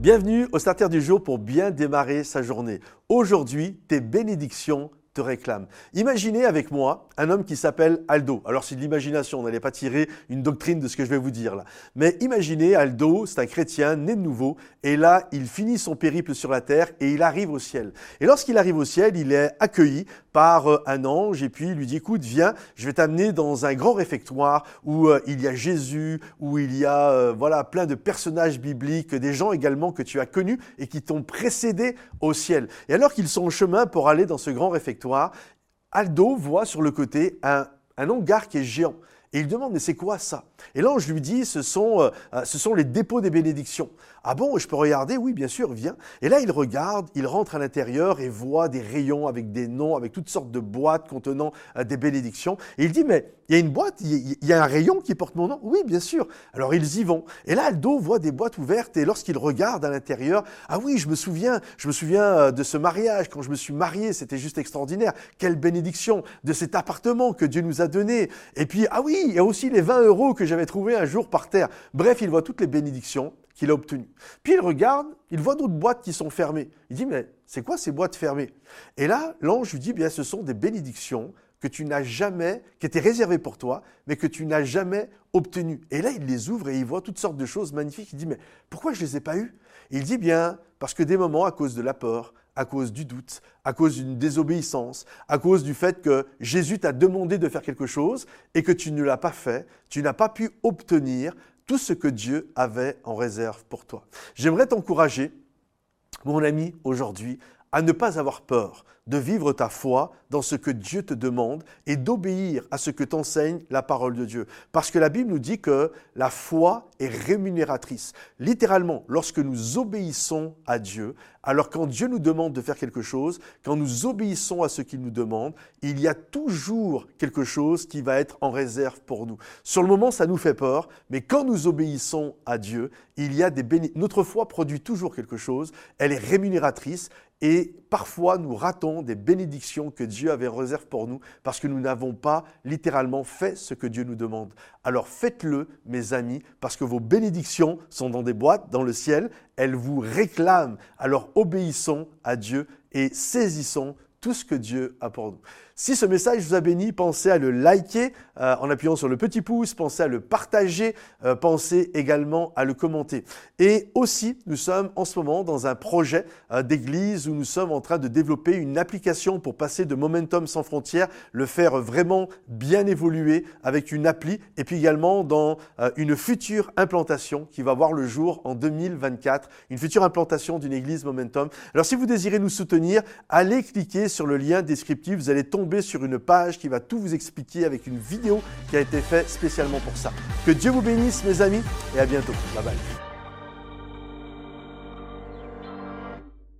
Bienvenue au Starter du jour pour bien démarrer sa journée. Aujourd'hui, tes bénédictions te réclament. Imaginez avec moi un homme qui s'appelle Aldo. Alors c'est de l'imagination, on n'allait pas tirer une doctrine de ce que je vais vous dire là. Mais imaginez Aldo, c'est un chrétien né de nouveau, et là il finit son périple sur la terre et il arrive au ciel. Et lorsqu'il arrive au ciel, il est accueilli par euh, un ange et puis il lui dit écoute, viens, je vais t'amener dans un grand réfectoire où euh, il y a Jésus, où il y a euh, voilà plein de personnages bibliques, des gens également que tu as connus et qui t'ont précédé au ciel. Et alors qu'ils sont en chemin pour aller dans ce grand réfectoire, Aldo voit sur le côté un, un hangar qui est géant. Et il demande, mais c'est quoi ça? Et l'ange lui dit, ce sont, euh, euh, ce sont les dépôts des bénédictions. Ah bon, je peux regarder? Oui, bien sûr, viens. Et là, il regarde, il rentre à l'intérieur et voit des rayons avec des noms, avec toutes sortes de boîtes contenant euh, des bénédictions. Et il dit, mais il y a une boîte, il y a un rayon qui porte mon nom? Oui, bien sûr. Alors ils y vont. Et là, Aldo voit des boîtes ouvertes et lorsqu'il regarde à l'intérieur, ah oui, je me souviens, je me souviens de ce mariage, quand je me suis marié, c'était juste extraordinaire. Quelle bénédiction de cet appartement que Dieu nous a donné. Et puis, ah oui, il y a aussi les 20 euros que j'avais trouvés un jour par terre. Bref, il voit toutes les bénédictions qu'il a obtenu. Puis il regarde, il voit d'autres boîtes qui sont fermées. Il dit, mais c'est quoi ces boîtes fermées? Et là, l'ange lui dit, bien, ce sont des bénédictions que tu n'as jamais, qui étaient réservées pour toi, mais que tu n'as jamais obtenues. Et là, il les ouvre et il voit toutes sortes de choses magnifiques. Il dit, mais pourquoi je ne les ai pas eues? Il dit, bien, parce que des moments, à cause de la peur, à cause du doute, à cause d'une désobéissance, à cause du fait que Jésus t'a demandé de faire quelque chose et que tu ne l'as pas fait, tu n'as pas pu obtenir tout ce que Dieu avait en réserve pour toi. J'aimerais t'encourager, mon ami, aujourd'hui, à ne pas avoir peur de vivre ta foi dans ce que Dieu te demande et d'obéir à ce que t'enseigne la parole de Dieu. Parce que la Bible nous dit que la foi est rémunératrice. Littéralement, lorsque nous obéissons à Dieu, alors quand Dieu nous demande de faire quelque chose, quand nous obéissons à ce qu'il nous demande, il y a toujours quelque chose qui va être en réserve pour nous. Sur le moment, ça nous fait peur, mais quand nous obéissons à Dieu, il y a des Notre foi produit toujours quelque chose, elle est rémunératrice et parfois nous ratons des bénédictions que Dieu avait réservées pour nous parce que nous n'avons pas littéralement fait ce que Dieu nous demande. Alors faites-le, mes amis, parce que vos bénédictions sont dans des boîtes dans le ciel, elles vous réclament. Alors obéissons à Dieu et saisissons tout ce que Dieu a pour nous. Si ce message vous a béni, pensez à le liker euh, en appuyant sur le petit pouce, pensez à le partager, euh, pensez également à le commenter. Et aussi, nous sommes en ce moment dans un projet euh, d'église où nous sommes en train de développer une application pour passer de Momentum sans frontières, le faire vraiment bien évoluer avec une appli et puis également dans une future implantation qui va voir le jour en 2024, une future implantation d'une église Momentum. Alors si vous désirez nous soutenir, allez cliquer sur le lien descriptif, vous allez tomber sur une page qui va tout vous expliquer avec une vidéo qui a été faite spécialement pour ça. Que Dieu vous bénisse mes amis et à bientôt. Bye bye.